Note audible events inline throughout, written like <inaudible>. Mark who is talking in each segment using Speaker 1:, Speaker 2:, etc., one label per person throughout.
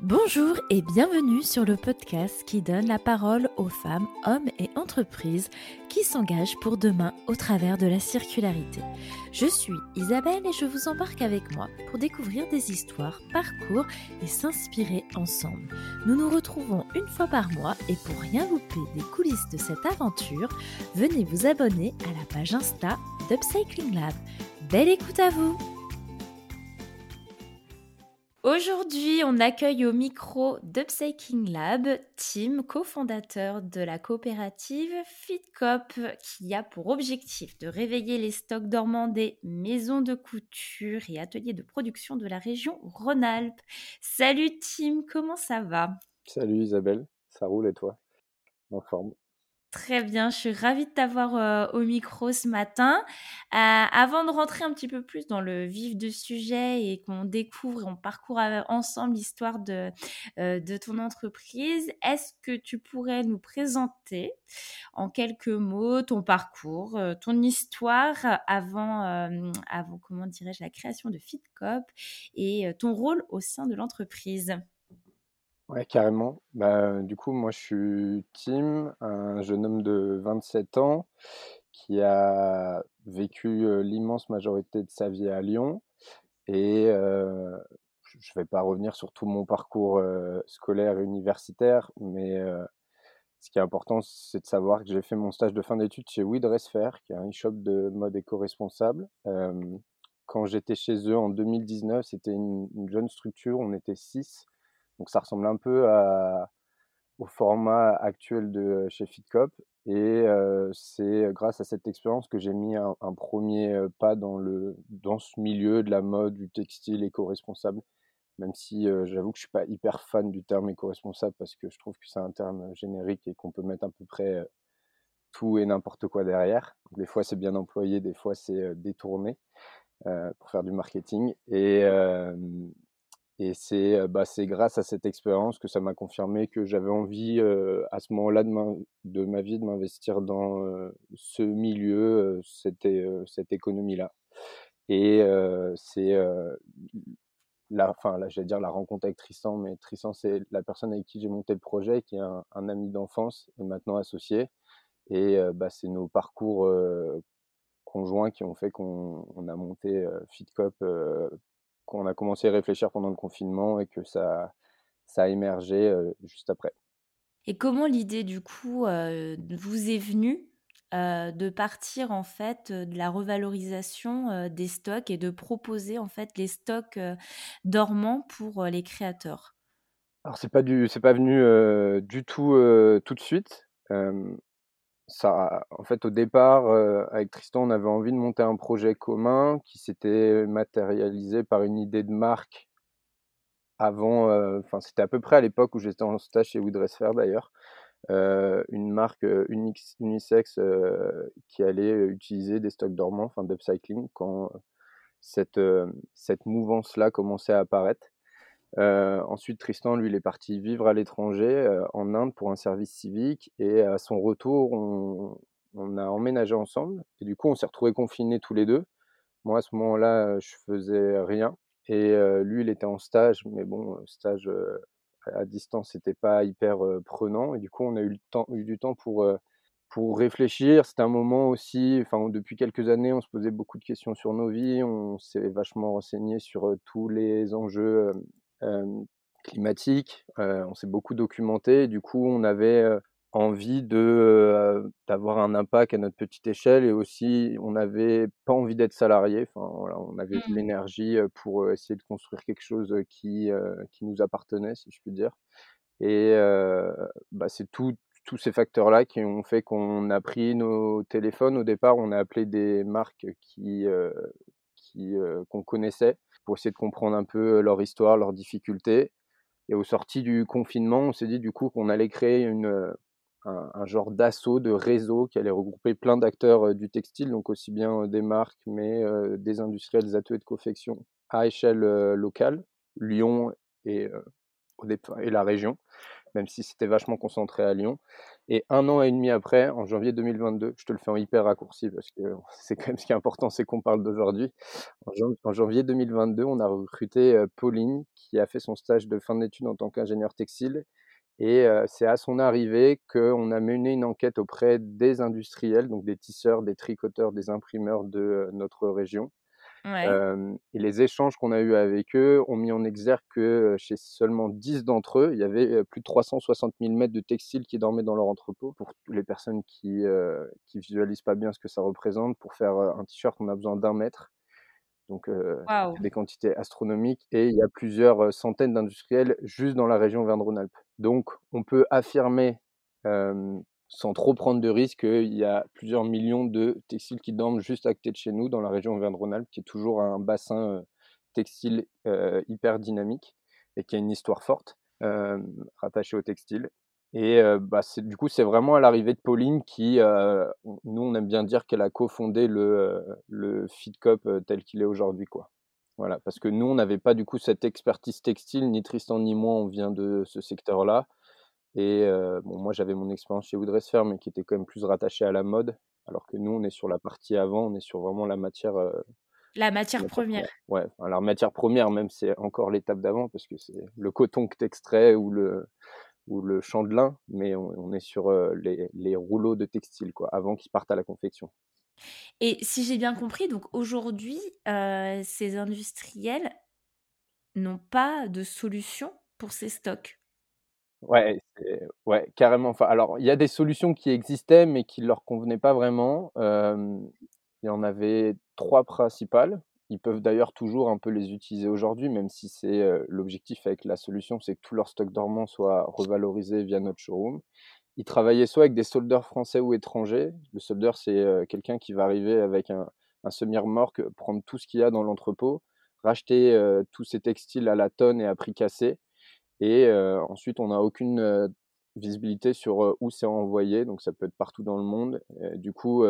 Speaker 1: Bonjour et bienvenue sur le podcast qui donne la parole aux femmes, hommes et entreprises qui s'engagent pour demain au travers de la circularité. Je suis Isabelle et je vous embarque avec moi pour découvrir des histoires, parcours et s'inspirer ensemble. Nous nous retrouvons une fois par mois et pour rien louper des coulisses de cette aventure, venez vous abonner à la page Insta d'Upcycling Lab. Belle écoute à vous! Aujourd'hui, on accueille au micro d'Upcycling Lab Tim, cofondateur de la coopérative FitCop, qui a pour objectif de réveiller les stocks dormants des maisons de couture et ateliers de production de la région Rhône-Alpes. Salut Tim, comment ça va?
Speaker 2: Salut Isabelle, ça roule et toi? En forme
Speaker 1: Très bien, je suis ravie de t'avoir euh, au micro ce matin. Euh, avant de rentrer un petit peu plus dans le vif du sujet et qu'on découvre et on parcourt ensemble l'histoire de, euh, de ton entreprise, est-ce que tu pourrais nous présenter en quelques mots ton parcours, ton histoire avant, avant comment dirais-je, la création de FitCop et ton rôle au sein de l'entreprise?
Speaker 2: Ouais, carrément. Bah, du coup, moi, je suis Tim, un jeune homme de 27 ans qui a vécu l'immense majorité de sa vie à Lyon. Et je ne vais pas revenir sur tout mon parcours scolaire et universitaire, mais ce qui est important, c'est de savoir que j'ai fait mon stage de fin d'études chez We qui est un e-shop de mode éco-responsable. quand j'étais chez eux en 2019, c'était une jeune structure, on était six. Donc ça ressemble un peu au format actuel de chez FitCop. Et c'est grâce à cette expérience que j'ai mis un, premier pas dans, le, dans ce milieu de la mode, du textile éco-responsable. Même si j'avoue que je ne suis pas hyper fan du terme éco-responsable parce que je trouve que c'est un terme générique et qu'on peut mettre à peu près tout et n'importe quoi derrière. des fois c'est bien employé, des fois c'est détourné pour faire du marketing. Et, et c'est bah, grâce à cette expérience que ça m'a confirmé que j'avais envie à ce moment-là de, de, ma vie de m'investir dans ce milieu, cette, cette économie-là. Et c'est la, enfin, là, j'allais dire la rencontre avec Tristan, mais Tristan, c'est la personne avec qui j'ai monté le projet, qui est un, ami d'enfance et maintenant associé. Et bah, c'est nos parcours conjoints qui ont fait qu'on a monté FitCop qu'on a commencé à réfléchir pendant le confinement et que ça, ça a émergé juste après.
Speaker 1: Et comment l'idée du coup vous est venue de partir en fait de la revalorisation des stocks et de proposer en fait les stocks dormants pour les créateurs?
Speaker 2: Alors c'est pas du c'est pas venu du tout tout de suite en fait, au départ, euh, avec Tristan, on avait envie de monter un projet commun qui s'était matérialisé par une idée de marque avant, euh, enfin, c'était à peu près à l'époque où j'étais en stage chez Woodress d'ailleurs, euh, une marque unisex qui allait utiliser des stocks dormants, enfin d'upcycling, quand cette, cette mouvance-là commençait à apparaître. Euh, ensuite, Tristan, lui, il est parti vivre à l'étranger, euh, en Inde, pour un service civique. Et à son retour, on, a emménagé ensemble. Et du coup, on s'est retrouvés confinés tous les deux. Moi, à ce moment-là, je faisais rien. Et euh, lui, il était en stage. Mais bon, stage à distance, c'était pas hyper prenant. Et du coup, on a eu, eu du temps pour pour réfléchir. C'était un moment aussi, enfin, depuis quelques années, on se posait beaucoup de questions sur nos vies. On s'est vachement renseigné sur tous les enjeux climatique. on s'est beaucoup documenté. Du coup, on avait envie de d'avoir un impact à notre petite échelle et aussi on n'avait pas envie d'être salarié. Enfin, voilà, on avait de mmh. l'énergie pour essayer de construire quelque chose qui qui nous appartenait, si je puis dire. Et bah, c'est tous ces facteurs-là qui ont fait qu'on a pris nos téléphones. Au départ, on a appelé des marques qui qui qu'on connaissait pour essayer de comprendre un peu leur histoire, leurs difficultés. Et au sorti du confinement, on s'est dit du coup qu'on allait créer une, un, genre d'assaut, de réseau qui allait regrouper plein d'acteurs du textile, donc aussi bien des marques, mais des industriels, des ateliers de confection à échelle locale, Lyon et la région, même si c'était vachement concentré à Lyon. Et un an et demi après, en janvier 2022, je te le fais en hyper raccourci parce que <laughs> c'est quand même ce qui est important, c'est qu'on parle d'aujourd'hui. En, janvier 2022, on a recruté euh, Pauline qui a fait son stage de fin d'études en tant qu'ingénieur textile. Et euh, c'est à son arrivée qu'on a mené une enquête auprès des industriels, donc des tisseurs, des tricoteurs, des imprimeurs de euh, notre région, et les échanges qu'on a eus avec eux ont mis en exergue que chez seulement 10 d'entre eux, il y avait plus de 360 000 mètres de textiles qui dormaient dans leur entrepôt. Pour les personnes qui ne visualisent pas bien ce que ça représente, pour faire un t-shirt, on a besoin d'un mètre. Donc, des quantités astronomiques. Et il y a plusieurs centaines d'industriels juste dans la région Verne-Rhône-Alpes. Donc, on peut affirmer sans trop prendre de risques, il y a plusieurs millions de textiles qui dorment juste à côté de chez nous, dans la région Auvergne-Rhône-Alpes, qui est toujours un bassin euh, textile euh, hyper dynamique et qui a une histoire forte euh, rattachée au textile. Et bah, du coup, c'est vraiment à l'arrivée de Pauline qui, nous, on aime bien dire qu'elle a cofondé le, FitCop tel qu'il est aujourd'hui. quoi. Voilà, parce que nous, on n'avait pas du coup cette expertise textile, ni Tristan ni moi, on vient de ce secteur-là. Et bon, moi, j'avais mon expérience chez Woodresfer, mais qui était quand même plus rattachée à la mode, alors que nous, on est sur la partie avant, on est sur vraiment la matière.
Speaker 1: la matière première.
Speaker 2: Ouais, alors matière première, même, c'est encore l'étape d'avant, parce que c'est le coton que tu extrais ou le, ou le champ de lin, mais on, est sur les, les, rouleaux de textile, quoi, avant qu'ils partent à la confection.
Speaker 1: Et si j'ai bien compris, donc aujourd'hui, ces industriels n'ont pas de solution pour ces stocks?
Speaker 2: Ouais, ouais, carrément. Enfin, alors, il y a des solutions qui existaient, mais qui ne leur convenaient pas vraiment. il y en avait trois principales. Ils peuvent d'ailleurs toujours un peu les utiliser aujourd'hui, même si c'est l'objectif avec la solution, c'est que tout leur stock dormant soit revalorisé via notre showroom. Ils travaillaient soit avec des soldeurs français ou étrangers. Le soldeur, c'est quelqu'un qui va arriver avec un, semi-remorque, prendre tout ce qu'il y a dans l'entrepôt, racheter tous ces textiles à la tonne et à prix cassé et ensuite, on n'a aucune visibilité sur où c'est envoyé, donc ça peut être partout dans le monde. du coup,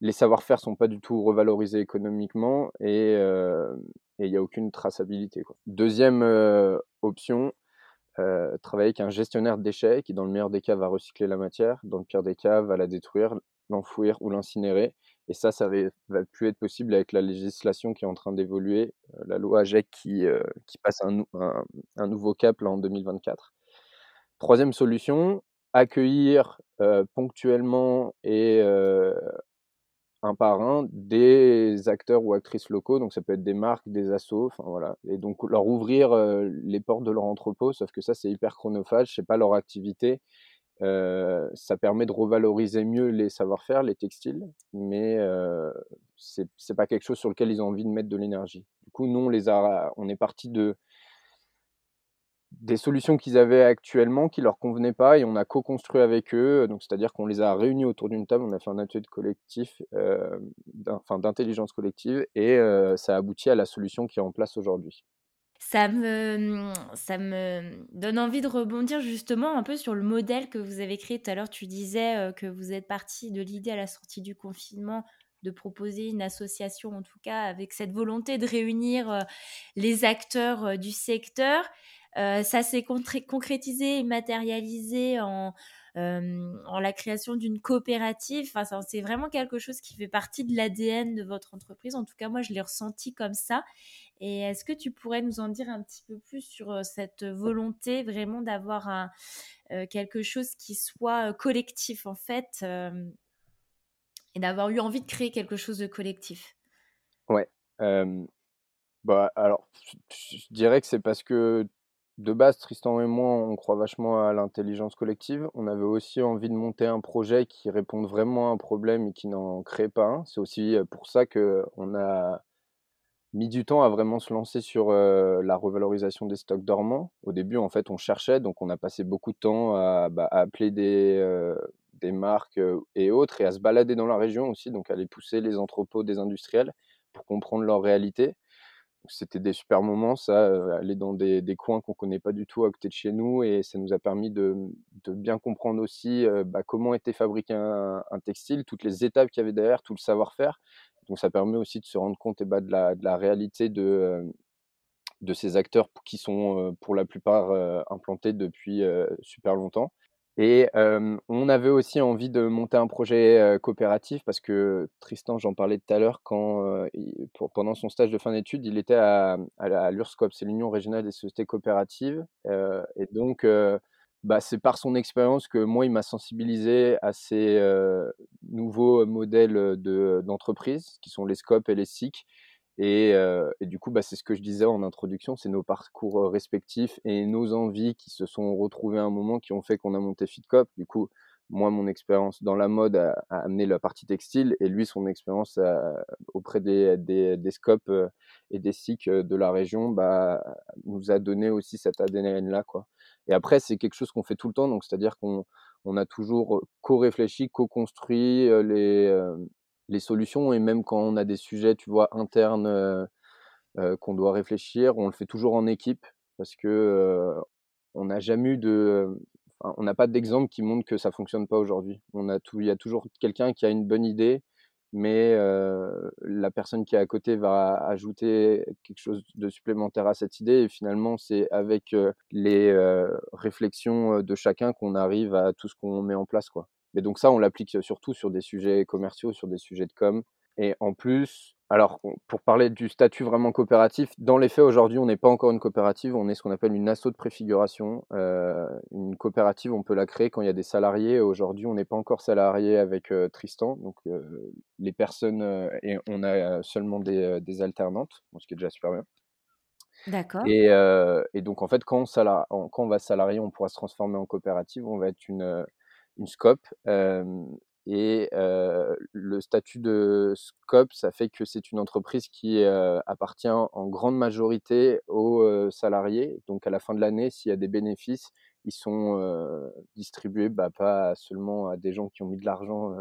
Speaker 2: les savoir-faire sont pas du tout revalorisés économiquement et il n'y a aucune traçabilité. Deuxième option, travailler avec un gestionnaire de déchets qui, dans le meilleur des cas, va recycler la matière, dans le pire des cas, va la détruire, l'enfouir ou l'incinérer. Et ça, ça va plus être possible avec la législation qui est en train d'évoluer, euh, la loi AGEC qui, euh, qui passe un, un, nouveau cap là, en 2024. Troisième solution, accueillir euh, ponctuellement et un par un des acteurs ou actrices locaux, donc ça peut être des marques, des assos, voilà, et donc leur ouvrir les portes de leur entrepôt, sauf que ça c'est hyper chronophage, c'est pas leur activité, ça permet de revaloriser mieux les savoir-faire, les textiles, mais euh, c'est pas quelque chose sur lequel ils ont envie de mettre de l'énergie. Du coup, nous, on, est parti de des solutions qu'ils avaient actuellement qui leur convenaient pas et on a co-construit avec eux. Donc, c'est-à-dire qu'on les a réunis autour d'une table, on a fait un atelier collectif, euh, d'intelligence collective et ça a abouti à la solution qui est en place aujourd'hui
Speaker 1: ça me, ça me donne envie de rebondir justement un peu sur le modèle que vous avez créé. Tout à l'heure, tu disais euh, que vous êtes parti de l'idée à la sortie du confinement de proposer une association, en tout cas avec cette volonté de réunir euh, les acteurs euh, du secteur. ça s'est concrétisé et matérialisé en, en la création d'une coopérative. Enfin, c'est vraiment quelque chose qui fait partie de l'ADN de votre entreprise. En tout cas, moi, je l'ai ressenti comme ça. Et est-ce que tu pourrais nous en dire un petit peu plus sur cette volonté vraiment d'avoir un, quelque chose qui soit collectif, en fait, et d'avoir eu envie de créer quelque chose de collectif?
Speaker 2: Ouais. bah, alors, je dirais que c'est parce que de base, Tristan et moi, on croit vachement à l'intelligence collective. On avait aussi envie de monter un projet qui réponde vraiment à un problème et qui n'en crée pas un. C'est aussi pour ça qu'on a mis du temps à vraiment se lancer sur la revalorisation des stocks dormants. Au début, en fait, on cherchait, donc on a passé beaucoup de temps à, bah, appeler des, des marques et autres et à se balader dans la région aussi, donc à aller pousser les entrepôts des industriels pour comprendre leur réalité. C'était des super moments, ça, aller dans des, coins qu'on connaît pas du tout à côté de chez nous, et ça nous a permis de, bien comprendre aussi bah, comment était fabriqué un, textile, toutes les étapes qu'il y avait derrière, tout le savoir-faire. Donc ça permet aussi de se rendre compte eh bah, de, la, réalité de, de ces acteurs qui sont pour la plupart implantés depuis super longtemps. Et on avait aussi envie de monter un projet coopératif parce que Tristan, j'en parlais tout à l'heure, quand pendant son stage de fin d'études, il était à, à, l'URSCOP, c'est l'Union régionale des sociétés coopératives. et donc, bah, c'est par son expérience que moi, il m'a sensibilisé à ces nouveaux modèles d'entreprise, qui sont les SCOP et les SIC, et, du coup, bah, c'est ce que je disais en introduction, c'est nos parcours respectifs et nos envies qui se sont retrouvées à un moment qui ont fait qu'on a monté FitCop. Du coup, moi, mon expérience dans la mode a, amené la partie textile et lui, son expérience auprès des, des, des scopes et des SIC de la région bah, nous a donné aussi cet ADN-là. Et après, c'est quelque chose qu'on fait tout le temps, c'est-à-dire qu'on on a toujours co-réfléchi, co-construit les, les solutions et même quand on a des sujets, tu vois, internes euh, euh, qu'on doit réfléchir, on le fait toujours en équipe parce que euh, on n'a jamais eu de, on n'a pas d'exemple qui montre que ça fonctionne pas aujourd'hui. On a tout, il y a toujours quelqu'un qui a une bonne idée, mais la personne qui est à côté va ajouter quelque chose de supplémentaire à cette idée et finalement c'est avec les réflexions de chacun qu'on arrive à tout ce qu'on met en place quoi. Mais donc ça, on l'applique surtout sur des sujets commerciaux, sur des sujets de com. Et en plus, alors pour parler du statut vraiment coopératif, dans les faits aujourd'hui, on n'est pas encore une coopérative, on est ce qu'on appelle une asso de préfiguration. Euh, une coopérative, on peut la créer quand il y a des salariés. Aujourd'hui, on n'est pas encore salarié avec euh, Tristan, donc euh, les personnes et on a seulement des, des alternantes, ce qui est déjà super bien.
Speaker 1: D'accord.
Speaker 2: Et, et, donc en fait, quand on, quand on va salarier, on pourra se transformer en coopérative. On va être une une scope. et le statut de scope, ça fait que c'est une entreprise qui appartient en grande majorité aux salariés. Donc à la fin de l'année, s'il y a des bénéfices, ils sont distribués bah, pas seulement à des gens qui ont mis de l'argent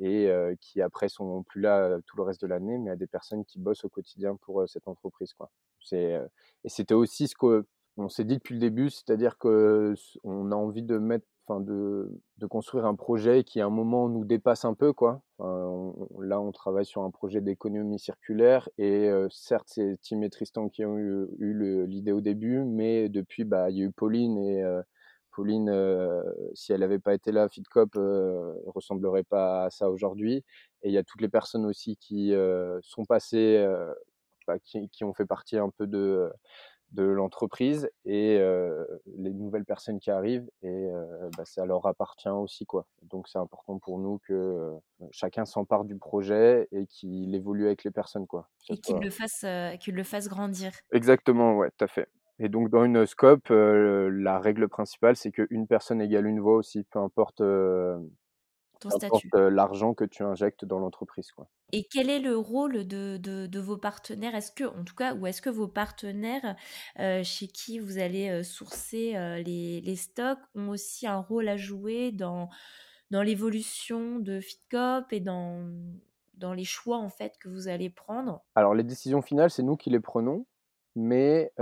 Speaker 2: et qui après sont plus là tout le reste de l'année, mais à des personnes qui bossent au quotidien pour cette entreprise. Quoi. et c'était aussi ce que on s'est dit depuis le début, c'est-à-dire que on a envie de mettre, enfin de, de, construire un projet qui à un moment nous dépasse un peu, quoi. là, on travaille sur un projet d'économie circulaire et certes, c'est Tim et Tristan qui ont eu, eu l'idée au début, mais depuis, bah, il y a eu Pauline et Pauline, si elle n'avait pas été là, FitCop ne ressemblerait pas à ça aujourd'hui. Et il y a toutes les personnes aussi qui sont passées, bah, qui, qui, ont fait partie un peu de de l'entreprise et les nouvelles personnes qui arrivent et bah, ça leur appartient aussi quoi. Donc c'est important pour nous que chacun s'empare du projet et qu'il évolue avec les personnes quoi.
Speaker 1: Et qu'il le fasse qu'il le fasse grandir.
Speaker 2: Exactement ouais, tout à fait. Et donc dans une scope, la règle principale c'est qu'une personne égale une voix aussi, peu importe l'argent que tu injectes dans l'entreprise. Quoi.
Speaker 1: Et quel est le rôle de, de, vos partenaires? Est-ce que, en tout cas, ou est-ce que vos partenaires chez qui vous allez sourcer les, les, stocks ont aussi un rôle à jouer dans, dans l'évolution de FitCop et dans, dans les choix en fait que vous allez prendre?
Speaker 2: Alors les décisions finales, c'est nous qui les prenons mais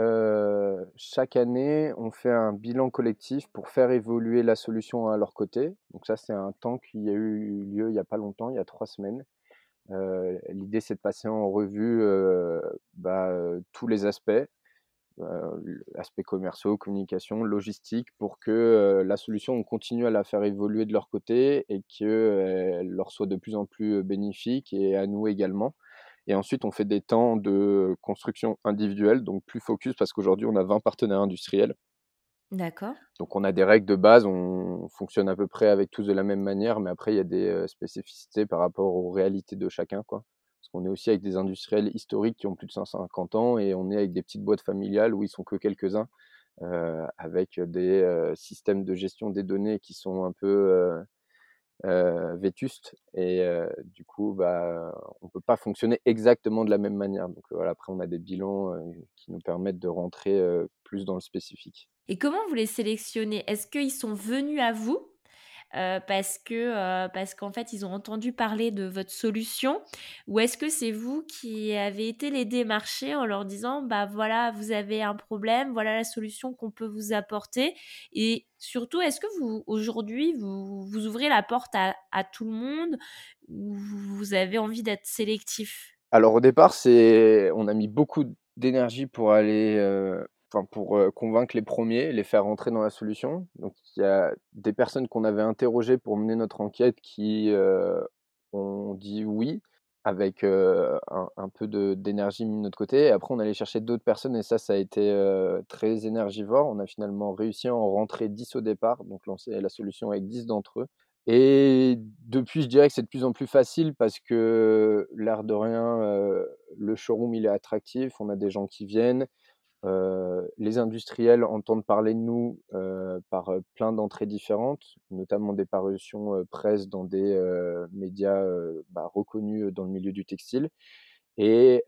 Speaker 2: chaque année, on fait un bilan collectif pour faire évoluer la solution à leur côté. Donc ça, c'est un temps qui a eu lieu il n'y a pas longtemps, il y a trois semaines. L'idée, c'est de passer en revue bah, tous les aspects, aspects commerciaux, communication, logistique, pour que la solution, on continue à la faire évoluer de leur côté et qu'elle leur soit de plus en plus bénéfique et à nous également. Et ensuite, on fait des temps de construction individuelle, donc plus focus, parce qu'aujourd'hui, on a 20 partenaires industriels.
Speaker 1: D'accord.
Speaker 2: Donc, on a des règles de base, on fonctionne à peu près avec tous de la même manière, mais après, il y a des euh, spécificités par rapport aux réalités de chacun. Quoi. Parce qu'on est aussi avec des industriels historiques qui ont plus de 150 ans, et on est avec des petites boîtes familiales où ils sont que quelques-uns, euh, avec des euh, systèmes de gestion des données qui sont un peu euh, vétuste et euh, du coup bah on peut pas fonctionner exactement de la même manière. Donc voilà après on a des bilans euh, qui nous permettent de rentrer plus dans le spécifique.
Speaker 1: Et comment vous les sélectionnez? Est-ce qu'ils sont venus à vous? Euh, parce que euh, parce qu'en fait ils ont entendu parler de votre solution. Ou est-ce que c'est vous qui avez été les démarcher en leur disant bah voilà vous avez un problème voilà la solution qu'on peut vous apporter. Et surtout est-ce que vous aujourd'hui vous, vous ouvrez la porte à, tout le monde ou vous avez envie d'être sélectif?
Speaker 2: Alors au départ c'est on a mis beaucoup d'énergie pour aller, enfin pour convaincre les premiers, les faire rentrer dans la solution. Donc il y a des personnes qu'on avait interrogées pour mener notre enquête qui ont dit oui avec un, peu d'énergie mis de notre côté. Et après, on allait chercher d'autres personnes et ça, ça a été très énergivore. On a finalement réussi à en rentrer 10 au départ, donc lancer la solution avec 10 d'entre eux. Et depuis, je dirais que c'est de plus en plus facile parce que l'air de rien, le showroom, il est attractif, on a des gens qui viennent. Les industriels entendent parler de nous par plein d'entrées différentes, notamment des parutions presse dans des médias bah, reconnus dans le milieu du textile. Et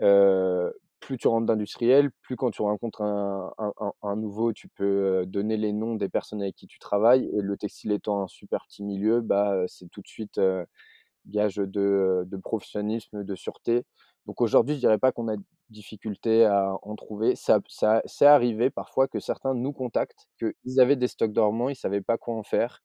Speaker 2: plus tu rentres d'industriel, plus quand tu rencontres un, nouveau, tu peux donner les noms des personnes avec qui tu travailles. Et le textile étant un super petit milieu, bah, c'est tout de suite gage de, professionnalisme, de sûreté. Donc aujourd'hui, je dirais pas qu'on a difficulté à en trouver. Ça, ça c'est arrivé parfois que certains nous contactent, qu'ils avaient des stocks dormants, ils savaient pas quoi en faire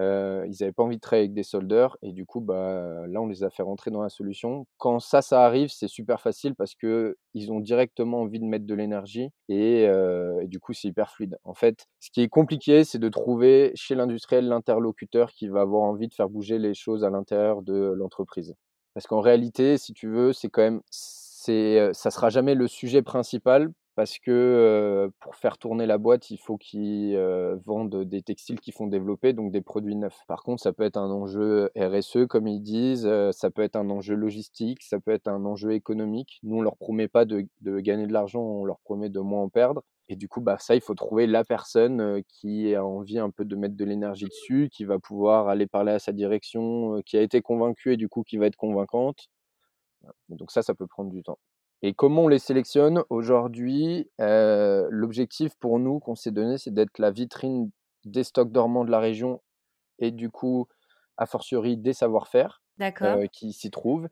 Speaker 2: ils n'avaient pas envie de travailler avec des soldeurs et du coup, bah, là, on les a fait rentrer dans la solution. Quand ça, ça arrive, c'est super facile parce qu'ils ont directement envie de mettre de l'énergie et, et, du coup, c'est hyper fluide. En fait, ce qui est compliqué, c'est de trouver chez l'industriel l'interlocuteur qui va avoir envie de faire bouger les choses à l'intérieur de l'entreprise. Parce qu'en réalité, si tu veux, c'est quand même, c'est, ça sera jamais le sujet principal parce que pour faire tourner la boîte, il faut qu'ils vendent des textiles qui font développer, donc des produits neufs. Par contre, ça peut être un enjeu RSE, comme ils disent, ça peut être un enjeu logistique, ça peut être un enjeu économique. Nous, on leur promet pas de, gagner de l'argent, on leur promet de moins en perdre. Et du coup, bah, ça, il faut trouver la personne qui a envie un peu de mettre de l'énergie dessus, qui va pouvoir aller parler à sa direction, qui a été convaincue et du coup qui va être convaincante. Donc ça, ça peut prendre du temps. Et comment on les sélectionne aujourd'hui L'objectif pour nous qu'on s'est donné, c'est d'être la vitrine des stocks dormants de la région et du coup, a fortiori, des savoir-faire qui s'y trouvent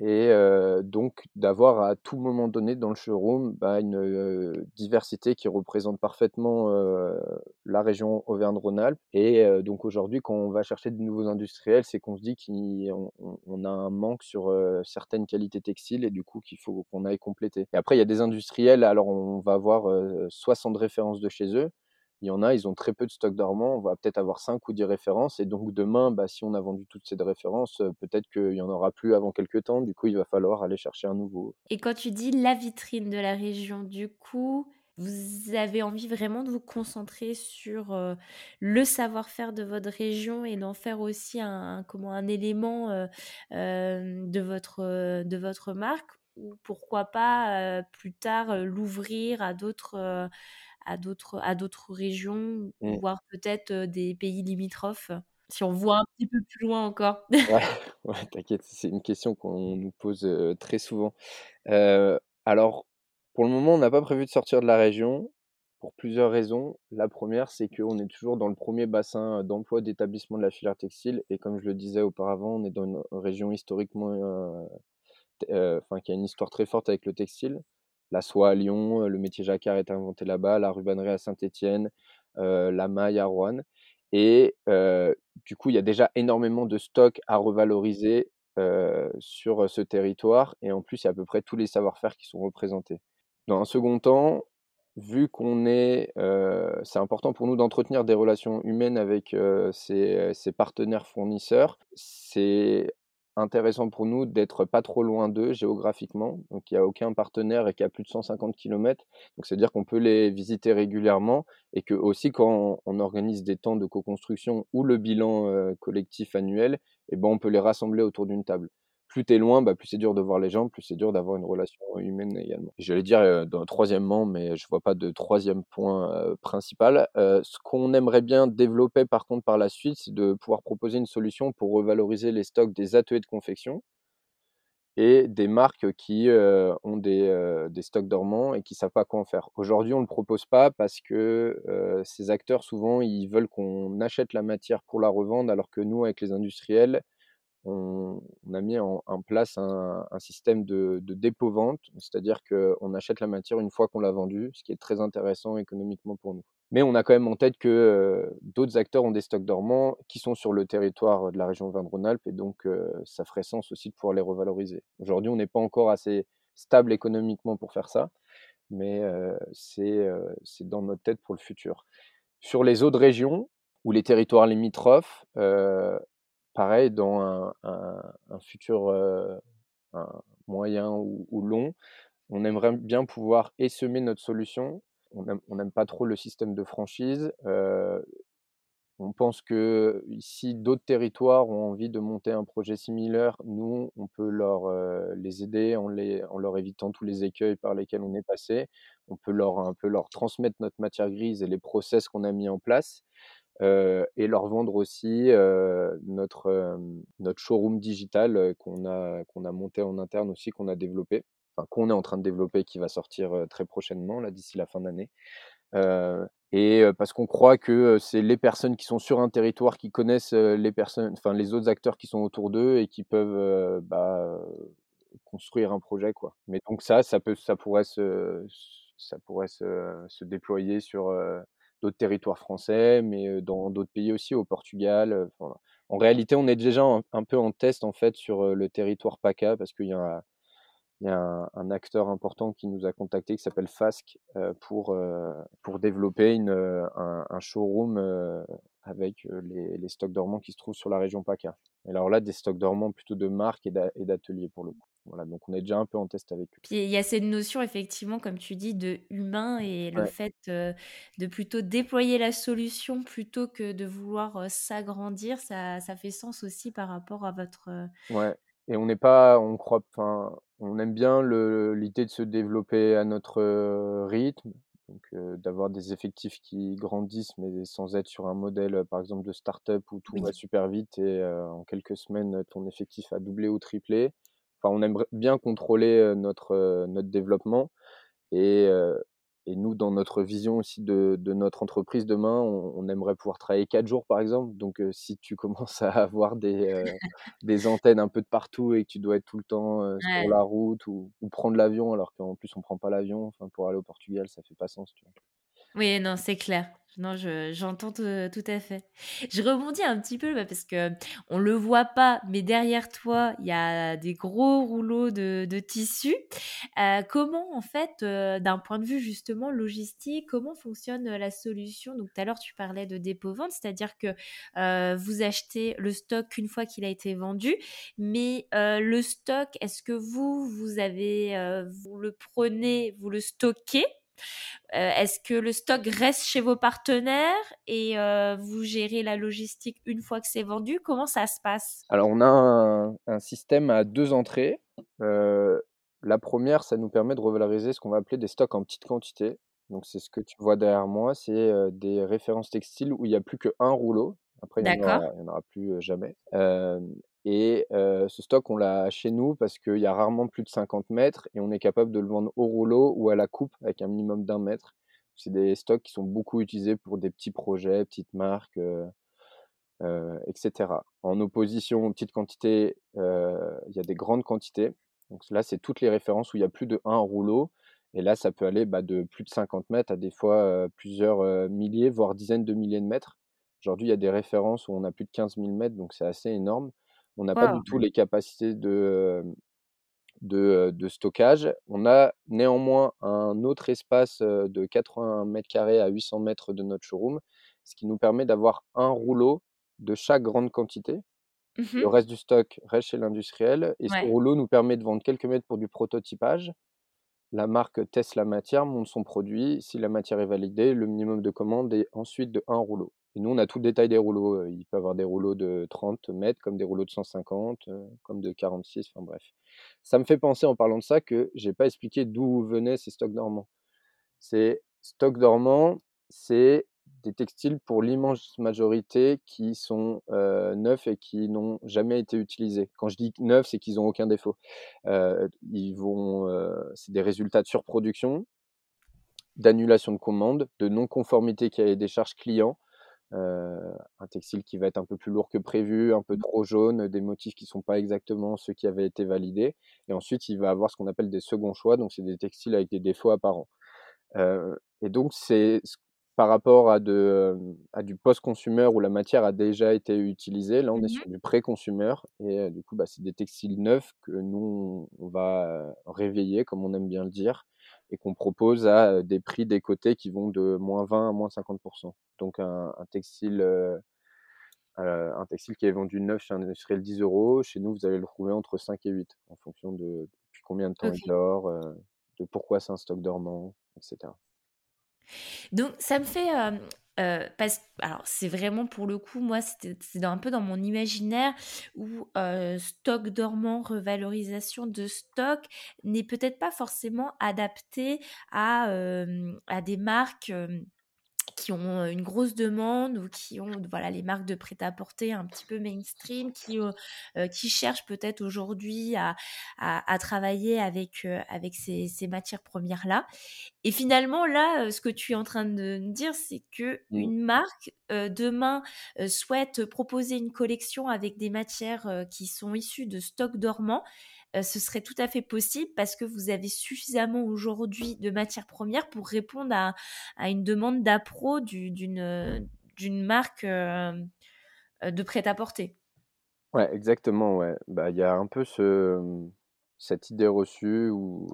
Speaker 2: et donc d'avoir à tout moment donné dans le showroom bah, une diversité qui représente parfaitement la région Auvergne-Rhône-Alpes. Et donc aujourd'hui, quand on va chercher de nouveaux industriels, c'est qu'on se dit qu'on a un manque sur certaines qualités textiles et du coup qu'il faut qu'on aille compléter. Et après, il y a des industriels, alors on va avoir 60 références de chez eux il y en a, ils ont très peu de stock dormant. On va peut-être avoir 5 ou 10 références. Et donc demain, bah, si on a vendu toutes ces références, euh, peut-être qu'il n'y en aura plus avant quelques temps. Du coup, il va falloir aller chercher un nouveau.
Speaker 1: Et quand tu dis la vitrine de la région, du coup, vous avez envie vraiment de vous concentrer sur euh, le savoir-faire de votre région et d'en faire aussi un, comment, un élément euh, de, votre, de votre marque ou pourquoi pas plus tard l'ouvrir à d'autres à d'autres à d'autres régions, mmh. voire peut-être des pays limitrophes, si on voit un petit peu plus loin encore. <laughs> <laughs>
Speaker 2: ouais, t'inquiète, c'est une question qu'on nous pose très souvent. alors, pour le moment, on n'a pas prévu de sortir de la région pour plusieurs raisons. La première, c'est qu'on est toujours dans le premier bassin d'emploi d'établissement de la filière textile. Et comme je le disais auparavant, on est dans une région historiquement, enfin, qui a une histoire très forte avec le textile la soie à Lyon, le métier jacquard est inventé là-bas, la rubannerie à Saint-Étienne, la maille à Rouen. Et du coup, il y a déjà énormément de stocks à revaloriser sur ce territoire. Et en plus, il y a à peu près tous les savoir-faire qui sont représentés. Dans un second temps, vu qu'on est, c'est important pour nous d'entretenir des relations humaines avec ces, partenaires fournisseurs. C'est intéressant pour nous d'être pas trop loin d'eux géographiquement. Donc il n'y a aucun partenaire et qui a plus de 150 km. Donc c'est-à-dire qu'on peut les visiter régulièrement et que aussi quand on, organise des temps de co-construction ou le bilan collectif annuel, et eh ben, on peut les rassembler autour d'une table plus tu es loin, bah, plus c'est dur de voir les gens, plus c'est dur d'avoir une relation humaine également. J'allais dire euh, troisièmement, mais je vois pas de troisième point euh, principal. Euh, ce qu'on aimerait bien développer par contre par la suite, c'est de pouvoir proposer une solution pour revaloriser les stocks des ateliers de confection et des marques qui ont des, des, stocks dormants et qui savent pas quoi en faire. Aujourd'hui, on le propose pas parce que ces acteurs, souvent, ils veulent qu'on achète la matière pour la revendre, alors que nous, avec les industriels, on, a mis en, place un, système de, dépôt-vente, c'est-à-dire qu'on achète la matière une fois qu'on l'a vendue, ce qui est très intéressant économiquement pour nous. Mais on a quand même en tête que euh, d'autres acteurs ont des stocks dormants qui sont sur le territoire de la région Auvergne-Rhône-Alpes et donc euh, ça ferait sens aussi de pouvoir les revaloriser. Aujourd'hui, on n'est pas encore assez stable économiquement pour faire ça, mais c'est dans notre tête pour le futur. Sur les autres régions ou les territoires limitrophes, pareil, dans un, futur moyen ou, long, on aimerait bien pouvoir essaimer notre solution. On n'aime pas trop le système de franchise. On pense que si d'autres territoires ont envie de monter un projet similaire, nous, on peut leur, les aider en, les, en leur évitant tous les écueils par lesquels on est passé. On peut leur, un peu leur transmettre notre matière grise et les process qu'on a mis en place. Et leur vendre aussi notre, notre showroom digital qu'on a, qu'on a monté en interne aussi, qu'on a développé, enfin qu'on est en train de développer, qui va sortir très prochainement, là d'ici la fin d'année et parce qu'on croit que c'est les personnes qui sont sur un territoire qui connaissent les personnes, enfin les autres acteurs qui sont autour d'eux et qui peuvent bah, construire un projet quoi. Mais donc ça, ça peut, ça pourrait se, ça pourrait se, se déployer sur d'autres territoires français, mais dans d'autres pays aussi, au Portugal. En réalité, on est déjà un, un, peu en test en fait sur le territoire PACA parce qu'il y a il y a un, acteur important qui nous a contacté qui s'appelle euh, pour, pour développer une, un, showroom avec les, stocks dormants qui se trouvent sur la région PACA. Et alors là, des stocks dormants plutôt de marques et d'ateliers pour le coup. Voilà, donc on est déjà un peu en test avec eux.
Speaker 1: Puis il y a cette notion, effectivement, comme tu dis, de humain et le fait de plutôt déployer la solution plutôt que de vouloir s'agrandir, ça, ça, fait sens aussi par rapport à votre,
Speaker 2: ouais. Et on n'est pas, on croit, enfin, on aime bien l'idée de se développer à notre rythme, donc d'avoir des effectifs qui grandissent, mais sans être sur un modèle, par exemple, de start-up où tout va super vite et en quelques semaines, ton effectif a doublé ou triplé. Enfin, on aimerait bien contrôler notre, notre développement et, et nous, dans notre vision aussi de, notre entreprise demain, on, aimerait pouvoir travailler quatre jours, par exemple. Donc, si tu <laughs> commences à avoir des, des antennes un peu de partout et que tu dois être tout le temps sur la route ou, prendre l'avion, alors qu'en plus, on prend pas l'avion, enfin, pour aller au Portugal, ça fait pas sens. Tu vois.
Speaker 1: Oui, non, c'est clair. Non, j'entends tout, à fait. Je rebondis un petit peu parce que on le voit pas, mais derrière toi, il y a des gros rouleaux de, tissu. Euh, comment, en fait, euh, d'un point de vue justement logistique, comment fonctionne la solution? Donc, tout à l'heure, tu parlais de dépôt-vente, c'est-à-dire que euh, vous achetez le stock une fois qu'il a été vendu, mais le stock, est-ce que vous, vous avez, vous le prenez, vous le stockez? Euh, est-ce que le stock reste chez vos partenaires et euh, vous gérez la logistique une fois que c'est vendu? Comment ça se passe?
Speaker 2: Alors, on a un, système à deux entrées. Euh, la première, ça nous permet de revaloriser ce qu'on va appeler des stocks en petite quantité. Donc, c'est ce que tu vois derrière moi, c'est des références textiles où il n'y a plus qu'un rouleau. Après, il n'y en, aura plus jamais. Et ce stock, on l'a chez nous parce qu'il y a rarement plus de 50 mètres et on est capable de le vendre au rouleau ou à la coupe avec un minimum d'un mètre. C'est des stocks qui sont beaucoup utilisés pour des petits projets, petites marques, etc. En opposition aux petites quantités, il y a des grandes quantités. Donc là, c'est toutes les références où il y a plus de un rouleau. Et là, ça peut aller bah, de plus de 50 mètres à des fois plusieurs milliers, voire dizaines de milliers de mètres. Aujourd'hui, il y a des références où on a plus de 15 000 mètres, donc c'est assez énorme. On n'a pas du tout les capacités de, de, stockage. On a néanmoins un autre espace de 80 mètres carrés à 800 mètres de notre showroom, ce qui nous permet d'avoir un rouleau de chaque grande quantité. Mmh Le reste du stock reste chez l'industriel et ce rouleau nous permet de vendre quelques mètres pour du prototypage. La marque teste la matière, monte son produit. Si la matière est validée, le minimum de commande est ensuite de un rouleau. Et nous, on a tout le détail des rouleaux. Il peut avoir des rouleaux de 30 mètres, comme des rouleaux de 150, comme de 46, enfin bref. Ça me fait penser, en parlant de ça, que j'ai pas expliqué d'où venaient ces stocks dormants. Ces stocks dormants, c'est des textiles pour l'immense majorité qui sont neufs et qui n'ont jamais été utilisés. Quand je dis neufs, c'est qu'ils n'ont aucun défaut. ils vont, c'est des résultats de surproduction, d'annulation de commande, de non-conformité qui a des charges clients un textile qui va être un peu plus lourd que prévu, un peu mmh. trop jaune, des motifs qui ne sont pas exactement ceux qui avaient été validés. Et ensuite, il va avoir ce qu'on appelle des seconds choix, donc c'est des textiles avec des défauts apparents. et donc, c'est par rapport à de, à du post-consumer où la matière a déjà été utilisée. Là, on est
Speaker 1: Mmh
Speaker 2: sur du pré-consumer et du coup, bah, c'est des textiles neufs que nous, on va réveiller, comme on aime bien le dire et qu'on propose à des prix décotés qui vont de -20 à -50 Donc un un textile, un textile qui est vendu neuf chez un industriel 10 €, chez nous, vous allez le trouver entre 5 et 8 en fonction de depuis combien de temps il dort, de pourquoi c'est un stock dormant et cetera.
Speaker 1: Donc ça me fait, parce alors c'est vraiment pour le coup, moi, c'était c'est un peu dans mon imaginaire où, stock dormant, revalorisation de stock n'est peut-être pas forcément adapté à, à des marques, qui ont une grosse demande ou qui ont voilà les marques de prêt-à-porter un petit peu mainstream qui, qui cherchent peut-être aujourd'hui à à à travailler avec, avec ces ces matières premières-là et finalement là, ce que tu es en train de me dire, c'est
Speaker 2: Mmh.
Speaker 1: qu'une marque, demain, souhaite proposer une collection avec des matières, qui sont issues de stocks dormants, heu, ce serait tout à fait possible parce que vous avez suffisamment aujourd'hui de matières premières pour répondre à une demande d'appro du d'une, marque, heu, de prêt-à-porter?
Speaker 2: Ouais, exactement, ouais. Bah, il y a un peu mmh, cette idée reçue où,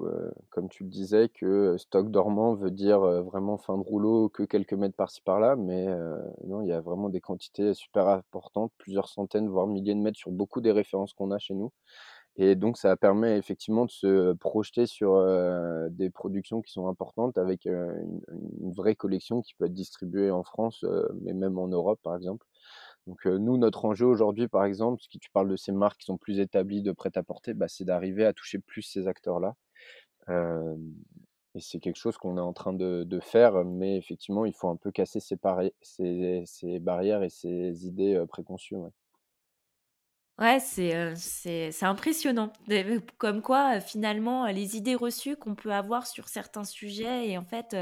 Speaker 2: comme tu le disais, que stock dormant veut dire, vraiment fin de rouleau, que quelques mètres par-ci par-là, mais non, il y a vraiment des quantités super importantes, plusieurs centaines, voire milliers de mètres sur beaucoup des références qu'on a chez nous et donc ça permet effectivement de se projeter sur, des productions qui sont importantes avec, une vraie collection qui peut être distribuée en France, mais même en Europe, par exemple. Donc nous, notre enjeu aujourd'hui, par exemple, que tu parles de ces marques qui sont plus établies de prêt-à-porter, bah, c'est d'arriver à toucher plus ces acteurs-là. Et c'est quelque chose qu'on est en train de faire, mais effectivement, il faut un peu casser ces barrières et ces idées, préconçues. Ouais,
Speaker 1: c'est, heu, c'est c'est impressionnant. Comme quoi, heu, finalement, les idées reçues qu'on peut avoir sur certains sujets et en fait,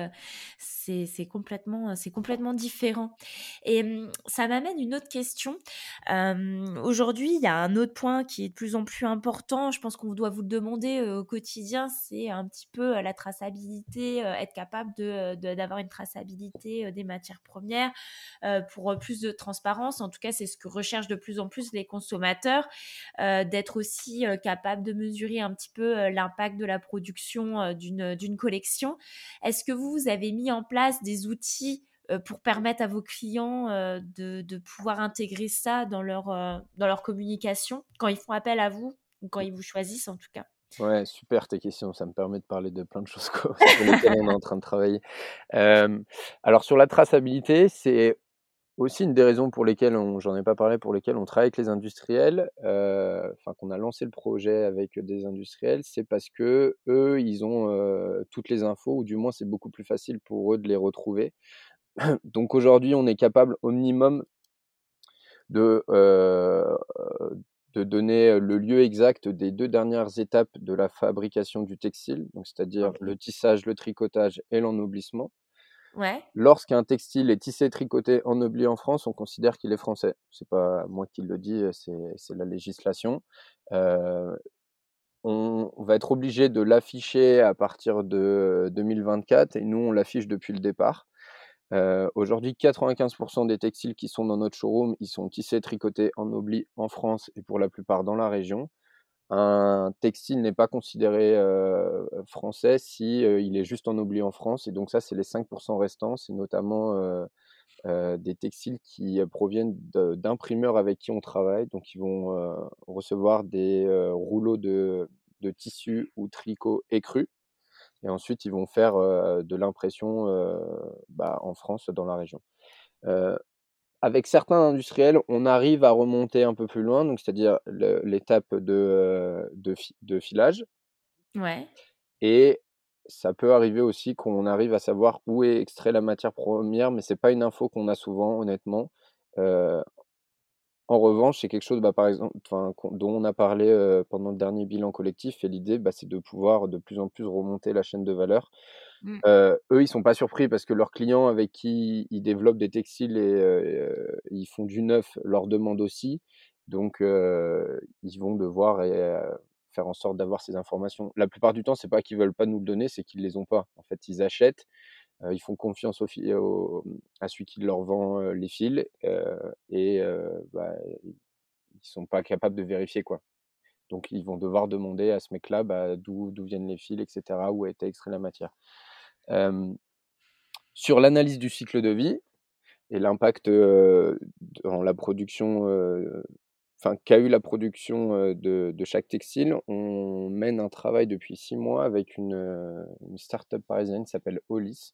Speaker 1: c'est c'est complètement, c'est complètement différent. Et mmh, ça m'amène une autre question. Hem, aujourd'hui, il y a un autre point qui est de plus en plus important, je pense qu'on doit vous le demander, au quotidien, c'est un petit peu, la traçabilité, être capable de, d'avoir une traçabilité, des matières premières, pour, plus de transparence. En tout cas, c'est ce que recherchent de plus en plus les consommateurs, heu, d'être aussi, heu, capable de mesurer un petit peu, heu, l'impact de la production, d'une, collection. Est-ce que vous, vous avez mis en place des outils, pour permettre à vos clients, de de pouvoir intégrer ça dans leur, dans leur communication, quand ils font appel à vous ou quand ils vous choisissent en tout cas?
Speaker 2: Ouais, super tes questions, ça me permet de parler de plein de choses <laughs> sur lesquelles on est en train de travailler. Alors sur la traçabilité, c'est aussi une des raisons pour lesquelles on j'en ai pas parlé, pour lesquelles on travaille avec les industriels, heu, enfin qu'on a lancé le projet avec des industriels, c'est parce qu'eux, ils ont, heu, toutes les infos ou du moins c'est beaucoup plus facile pour eux de les retrouver. <clears throat> Donc aujourd'hui, on est capable au minimum de, heu, de donner le lieu exact des 2 dernières étapes de la fabrication du textile, donc c'est-à-dire le tissage, le tricotage et l'ennoblissement. Lorsqu'un textile est tissé, tricoté, ennobli en France, on considère qu'il est français. C'est pas moi qui le dis, c'est la législation. Heu, on va être obligé de l'afficher à partir de 2024 et nous, on l'affiche depuis le départ. Heu, aujourd'hui, 95% des textiles qui sont dans notre showroom, ils sont tissés, tricotés, ennoblis en France et pour la plupart dans la région. Un textile n'est pas considéré, français si, il est juste ennobli en France et donc ça, c'est les 5% restants. C'est notamment, des textiles qui proviennent d'imprimeurs avec qui on travaille. Donc ils vont, recevoir des, rouleaux de de tissu ou tricot écru et ensuite ils vont faire, de l'impression, bah, en France, dans la région. Avec certains industriels, on arrive à remonter un peu plus loin, donc c'est-à-dire l'étape de, heu, de fi de filage
Speaker 1: Ouais.
Speaker 2: et ça peut arriver aussi qu'on arrive à savoir où est extrait la matière première, mais c'est pas une info qu'on a souvent honnêtement. Heu, en revanche, c'est quelque chose, bah, par exemple, enfin, qu'on dont on a parlé, pendant le dernier bilan collectif et l'idée, bah, c'est de pouvoir de plus en plus remonter la chaîne de valeur.
Speaker 1: Mmh.
Speaker 2: Eux, ils sont pas surpris parce que leurs clients avec qui ils développent des textiles et ils font du neuf, leur demandent aussi. Donc ils vont devoir faire en sorte d'avoir ces informations. La plupart du temps, c'est pas qu'ils veulent pas nous le donner, c'est qu'ils les ont pas. En fait, ils achètent, ils font confiance à celui qui leur vend les fils et bah, ils sont pas capables de vérifier quoi. Donc ils vont devoir demander à ce mec-là bah, d'où viennent les fils, etc., où a été extrait la matière. sur l'analyse du cycle de vie et l'impact dans la production enfin, qu'a eu la production de, chaque textile, on mène un travail depuis six mois avec une, une start-up parisienne qui s'appelle Olis,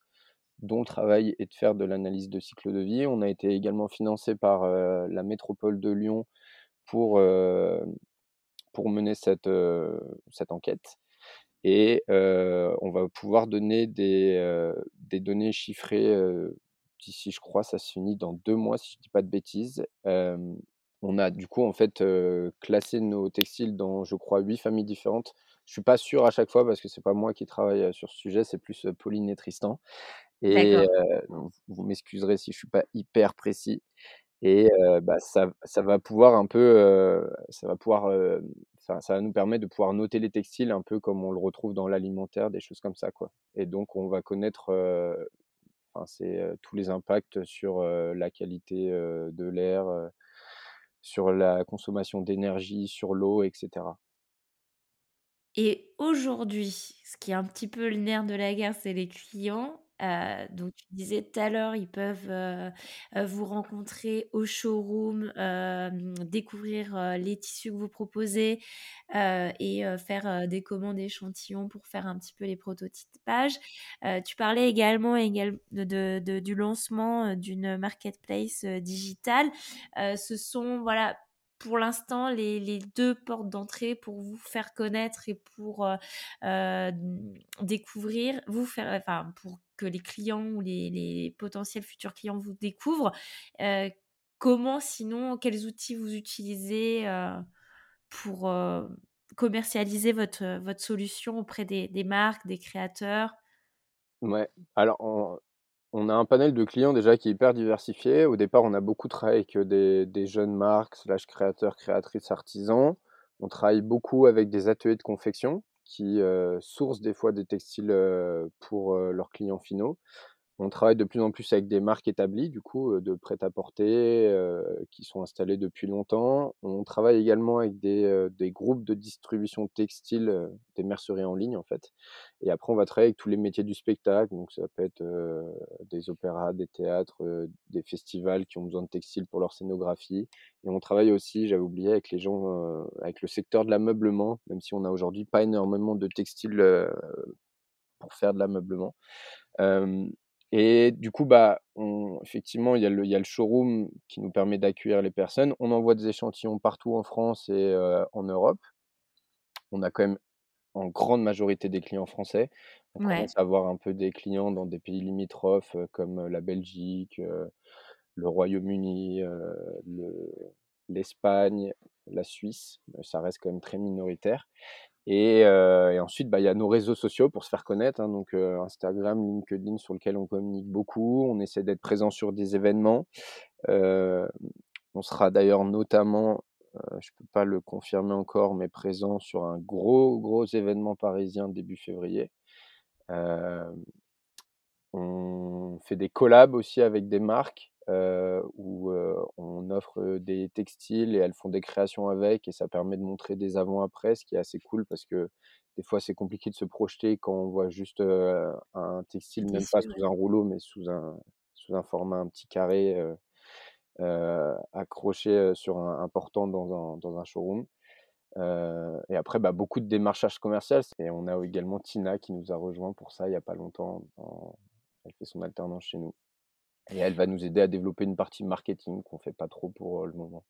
Speaker 2: dont le travail est de faire de l'analyse de cycle de vie. On a été également financé par la métropole de Lyon pour, pour mener cette, cette enquête. Et on va pouvoir donner des, des données chiffrées d'ici, je crois, ça se finit dans deux mois, si je ne dis pas de bêtises. on a du coup, en fait, classé nos textiles dans, je crois, huit familles différentes. Je suis pas sûr à chaque fois parce que c'est pas moi qui travaille sur ce sujet, c'est plus Pauline et Tristan. Et vous m'excuserez si je suis pas hyper précis. Et bah, ça, ça, va pouvoir un peu, ça va pouvoir, ça, ça, va nous permettre de pouvoir noter les textiles un peu comme on le retrouve dans l'alimentaire, des choses comme ça, quoi. Et donc on va connaître, enfin c'est tous les impacts sur la qualité de l'air, sur la consommation d'énergie, sur l'eau, etc.
Speaker 1: Et aujourd'hui, ce qui est un petit peu le nerf de la guerre, c'est les clients. Euh, donc, tu disais tout à l'heure, ils peuvent euh, euh, vous rencontrer au showroom, découvrir les tissus que vous proposez et faire des commandes échantillons pour faire un petit peu les prototypages. tu parlais également, de, du lancement d'une marketplace digitale. ce sont, voilà, pour l'instant les, deux portes d'entrée pour vous faire connaître et pour découvrir, vous faire, enfin pour que les clients ou les, potentiels futurs clients vous découvrent. Euh, comment sinon, quels outils vous utilisez euh, pour euh, commercialiser votre, votre solution auprès des, marques, des créateurs?
Speaker 2: Ouais, alors a un panel de clients déjà qui est hyper diversifié. Au départ, on a beaucoup travaillé avec des, des jeunes marques, slash créateurs, créatrices, artisans. On travaille beaucoup avec des ateliers de confection qui sourcent des fois des textiles pour leurs clients finaux. On travaille de plus en plus avec des marques établies, du coup, de prêt-à-porter, qui sont installées depuis longtemps. On travaille également avec des, des groupes de distribution textile, des merceries en ligne, en fait. Et après, on va travailler avec tous les métiers du spectacle. Donc, ça peut être des opéras, des théâtres, des festivals qui ont besoin de textiles pour leur scénographie. Et on travaille aussi, j'avais oublié, avec les gens, avec le secteur de l'ameublement, même si on a aujourd'hui pas énormément de textiles pour faire de l'ameublement. Et du coup, bah, effectivement, il y, a le, il y, a le, showroom qui nous permet d'accueillir les personnes. On envoie des échantillons partout en France et euh, en Europe. On a quand même en grande majorité des clients français. On commence à avoir un peu des clients dans des pays limitrophes euh, comme euh, la Belgique, le Royaume-Uni, l'Espagne, la Suisse. Ça reste quand même très minoritaire. Et, ensuite, bah, il y a nos réseaux sociaux pour se faire connaître, hein, donc Instagram, LinkedIn, sur lequel on communique beaucoup. On essaie d'être présent sur des événements. on sera d'ailleurs notamment, je ne peux pas le confirmer encore, mais présent sur un gros, gros événement parisien début février. on fait des collabs aussi avec des marques où on offre des textiles et elles font des créations avec et ça permet de montrer des avant-après, ce qui est assez cool parce que des fois c'est compliqué de se projeter quand on voit juste un textile, même pas sous un rouleau, mais sous un, sous un format, un petit carré accroché sur un, portant dans un, dans un showroom. et après, bah, beaucoup de démarchage commercial. Et on a également Tina qui nous a rejoint pour ça il n'y a pas longtemps. Elle fait son alternance chez nous. Et elle va nous aider à développer une partie marketing qu'on ne fait pas trop pour le moment.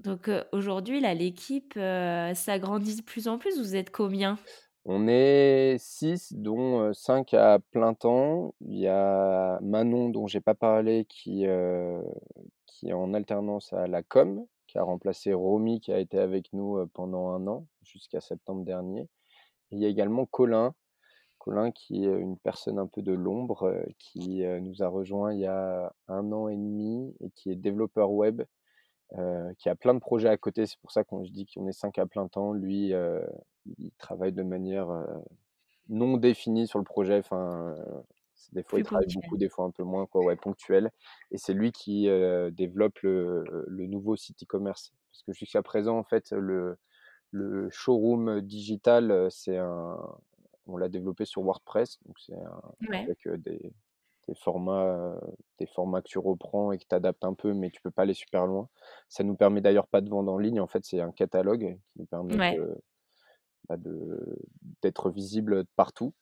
Speaker 1: Donc aujourd'hui, là, l'équipe s'agrandit de plus en plus. Vous êtes combien?
Speaker 2: On est 6, dont 5 à plein temps. Il y a Manon, dont j'ai pas parlé, qui, qui est en alternance à la com, qui a remplacé Romy, qui a été avec nous pendant un an, jusqu'à septembre dernier. Et il y a également Colin, Colin, qui est une personne un peu de l'ombre, euh, qui euh, nous a rejoint il y a un an et demi et qui est développeur web, euh, qui a plein de projets à côté. C'est pour ça qu'on dit qu'on est cinq à plein temps. Lui, il travaille de manière non définie sur le projet. Enfin, Des fois, il travaille
Speaker 1: ponctuel.
Speaker 2: beaucoup, des fois un peu moins, quoi, ouais, ponctuel. Et c'est lui qui développe le, le nouveau site e-commerce. Parce que jusqu'à présent, en fait, le, le showroom digital, c'est un, on l'a développé sur WordPress, donc c'est
Speaker 1: Ouais.
Speaker 2: avec des, des formats, des formats que tu reprends et que tu adaptes un peu, mais tu peux pas aller super loin. Ça nous permet d'ailleurs pas de vendre en ligne. En fait, c'est un catalogue qui nous permet
Speaker 1: Ouais.
Speaker 2: de, bah, de- d'être visible partout.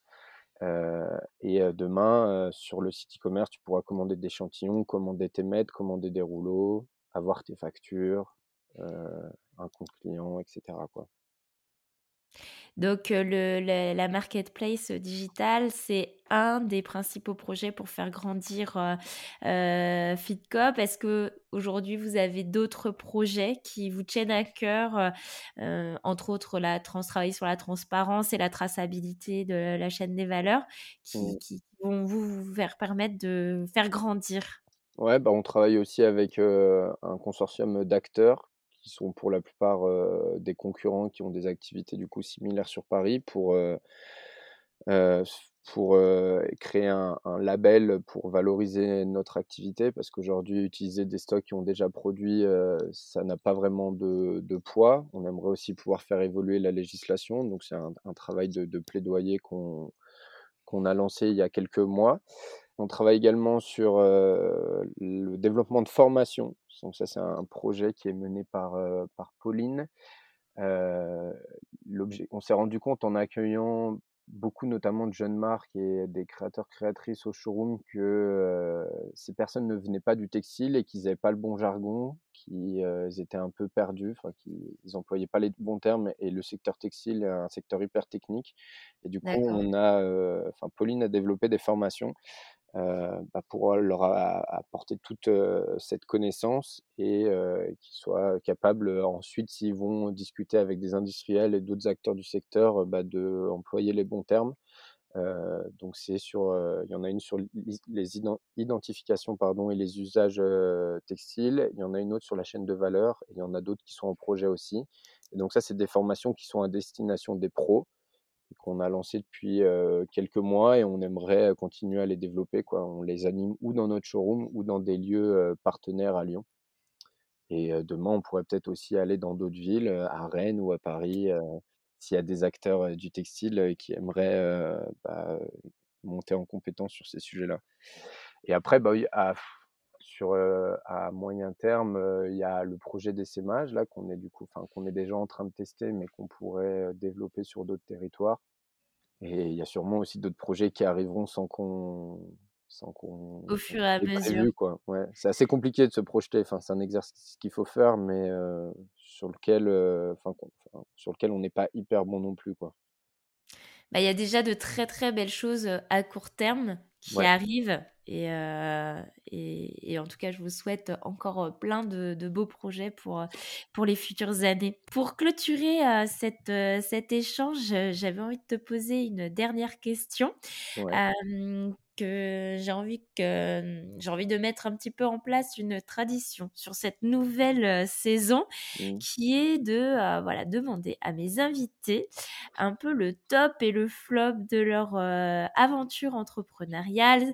Speaker 2: Euh, et demain, euh, sur le site e-commerce, tu pourras commander des échantillons, commander tes mètres, commander des rouleaux, avoir tes factures, euh, un compte client, etc. Quoi.
Speaker 1: Donc, euh, le, le- la marketplace digitale, c'est un des principaux projets pour faire grandir euh, euh, FitCop. Est-ce que aujourd'hui vous avez d'autres projets qui vous tiennent à cœur, euh, euh, entre autres la trans, travailler sur la transparence et la traçabilité de la chaîne des valeurs, qui,
Speaker 2: Mm.
Speaker 1: qui vont vous, faire permettre de faire grandir?
Speaker 2: Ouais, bah, on travaille aussi avec euh, un consortium d'acteurs qui sont pour la plupart des concurrents qui ont des activités du coup similaires sur Paris pour, pour créer un, label pour valoriser notre activité parce qu'aujourd'hui utiliser des stocks qui ont déjà produit ça n'a pas vraiment de, poids. On aimerait aussi pouvoir faire évoluer la législation donc c'est un, travail de, plaidoyer qu'on qu'on a lancé il y a quelques mois. On travaille également sur le développement de formation. Donc ça, c'est un projet qui est mené par, euh, par Pauline. Euh, on s'est rendu compte en accueillant beaucoup notamment de jeunes marques et des créateurs créatrices au showroom que euh, ces personnes ne venaient pas du textile et qu'ils n'avaient pas le bon jargon, qu'ils euh, étaient un peu perdus, qu'ils n'employaient pas les bons termes et le secteur textile est un secteur hyper technique. Et du coup, on a, euh, Pauline a développé des formations bah, pour leur apporter toute euh, cette connaissance et euh, qu'ils soient capables euh, ensuite, s'ils vont discuter avec des industriels et d'autres acteurs du secteur, bah, de employer les bons termes. Euh, donc c'est sur, il y en a une sur les identifications pardon et les usages textiles. Il y en a une autre sur la chaîne de valeur. Et il y en a d'autres qui sont en projet aussi. Et donc ça, c'est des formations qui sont à destination des pros qu'on a lancé depuis quelques mois et on aimerait continuer à les développer. On les anime ou dans notre showroom ou dans des lieux partenaires à Lyon. Et demain, on pourrait peut-être aussi aller dans d'autres villes, à Rennes ou à Paris, s'il y a des acteurs du textile qui aimeraient bah, monter en compétence sur ces sujets-là. Et après, bah, à, sur, à moyen terme, il y a le projet d'essaimage là qu'on est du coup, enfin qu'on est déjà en train de tester, mais qu'on pourrait développer sur d'autres territoires. Et il y a sûrement aussi d'autres projets qui arriveront sans qu'on sans qu'on
Speaker 1: au fur et à mesure.
Speaker 2: Quoi. Ouais, c'est assez compliqué de se projeter. Enfin, c'est un exercice qu'il faut faire, mais euh, sur lequel, euh, enfin, sur lequel on n'est pas hyper bon non plus, quoi.
Speaker 1: Bah, il y a déjà de très très belles choses à court terme qui
Speaker 2: Ouais.
Speaker 1: arrivent. Et, euh, et, et, en tout cas, je vous souhaite encore plein de, de, beaux projets pour, pour les futures années. Pour clôturer euh, cette, euh, cet échange, j'avais envie de te poser une dernière question.
Speaker 2: Ouais.
Speaker 1: Euh, que j'ai envie que j'ai envie de mettre un petit peu en place une tradition sur cette nouvelle saison
Speaker 2: Mmh.
Speaker 1: qui est de euh, voilà demander à mes invités un peu le top et le flop de leur euh, aventure entrepreneuriale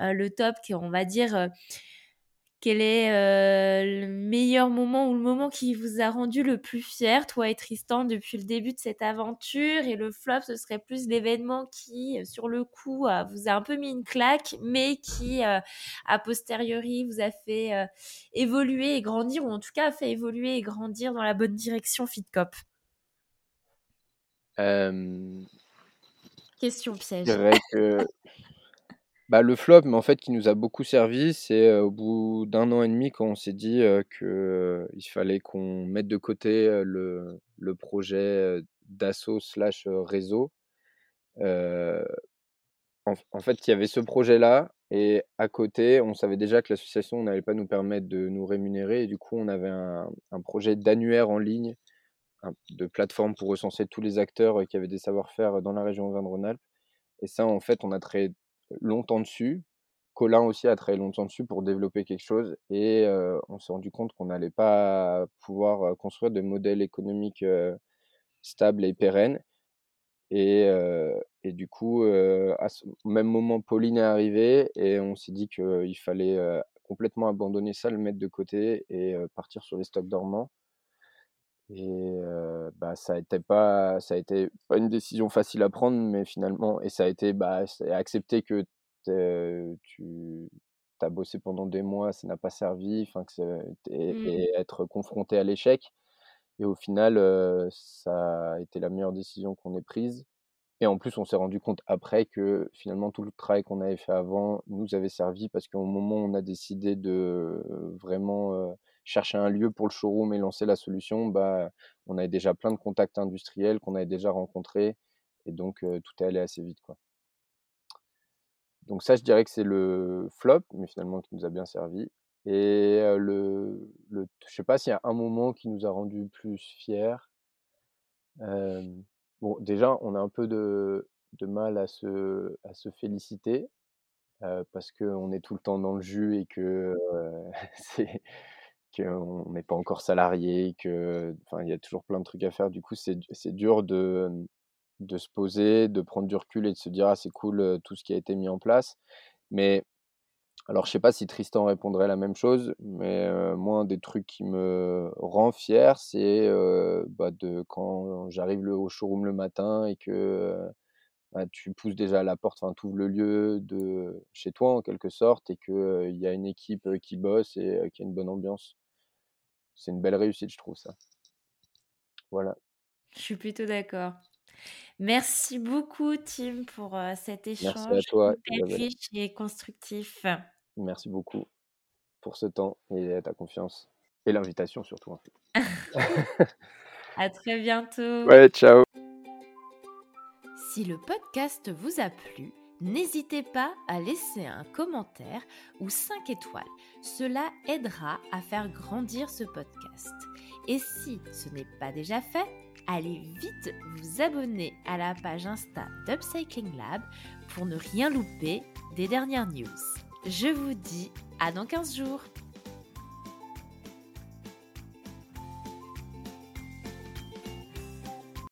Speaker 1: euh, le top qui on va dire euh, quel est euh, le meilleur moment ou le moment qui vous a rendu le plus fier, toi et Tristan, depuis le début de cette aventure? Et le flop, ce serait plus l'événement qui, euh, sur le coup, euh, vous a un peu mis une claque, mais qui, euh, a posteriori, vous a fait euh, évoluer et grandir, ou en tout cas a fait évoluer et grandir dans la bonne direction FitCop? Question piège.
Speaker 2: Que bah, le flop, mais en fait, qui nous a beaucoup servi, c'est au bout d'un an et demi quand on s'est dit qu'il fallait qu'on mette de côté le, le projet d'assaut slash réseau. En, fait, il y avait ce projet-là, et à côté, on savait déjà que l'association n'allait pas nous permettre de nous rémunérer, et du coup, on avait un, projet d'annuaire en ligne, de plateforme pour recenser tous les acteurs qui avaient des savoir-faire dans la région Auvergne-Rhône-Alpes. Et ça, en fait, on a travaillé longtemps dessus. Colin aussi a travaillé longtemps dessus pour développer quelque chose. Et on s'est rendu compte qu'on n'allait pas pouvoir construire de modèles économiques euh, stables et pérennes. Et, Et du coup, à ce même moment, Pauline est arrivée et on s'est dit qu'il fallait complètement abandonner ça, le mettre de côté et partir sur les stocks dormants. Et bah, ça a été pas ça a été pas une décision facile à prendre, mais finalement et ça a été, bah, accepter que tu as bossé pendant des mois, ça n'a pas servi, enfin que et
Speaker 1: Mmh.
Speaker 2: et être confronté à l'échec et au final, ça a été la meilleure décision qu'on ait prise et en plus, on s'est rendu compte après que finalement tout le travail qu'on avait fait avant nous avait servi parce qu'au moment où on a décidé de vraiment, chercher un lieu pour le showroom et lancer la solution, bah, on avait déjà plein de contacts industriels qu'on avait déjà rencontrés et donc tout est allé assez vite, quoi. Donc ça, je dirais que c'est le flop, mais finalement qui nous a bien servi et le le je sais pas s'il y a un moment qui nous a rendus plus fiers. Bon, déjà, on a un peu de de mal à se à se féliciter, parce qu'on est tout le temps dans le jus et que, <laughs> c'est qu'on n'est pas encore salarié, que enfin, il y a toujours plein de trucs à faire. Du coup, c'est dur de, mmh, de se poser, de prendre du recul et de se dire: «Ah, c'est cool, tout ce qui a été mis en place». Mais alors, je sais pas si Tristan répondrait la même chose, mais moi, un des trucs qui me rend fier, c'est, bah, de quand j'arrive au showroom le matin et que, bah, tu pousses déjà la porte, enfin, tu ouvres le lieu de chez toi, en quelque sorte et que, il y a une équipe, qui bosse et heu, qu'il y a une bonne ambiance. C'est une belle réussite, je trouve ça. Voilà.
Speaker 1: Je suis plutôt d'accord. Merci beaucoup Tim pour, cet
Speaker 2: Merci à
Speaker 1: échange
Speaker 2: toi,
Speaker 1: hyper riche et constructif.
Speaker 2: Merci beaucoup pour ce temps et ta confiance et l'invitation surtout, en fait. <laughs>
Speaker 1: À très bientôt.
Speaker 2: Ouais, ciao.
Speaker 1: Si le podcast vous a plu, n'hésitez pas à laisser un commentaire ou 5 étoiles. Cela aidera à faire grandir ce podcast. Et si ce n'est pas déjà fait, allez vite vous abonner à la page Insta d'Upcycling Lab pour ne rien louper des dernières news. Je vous dis à dans 15 jours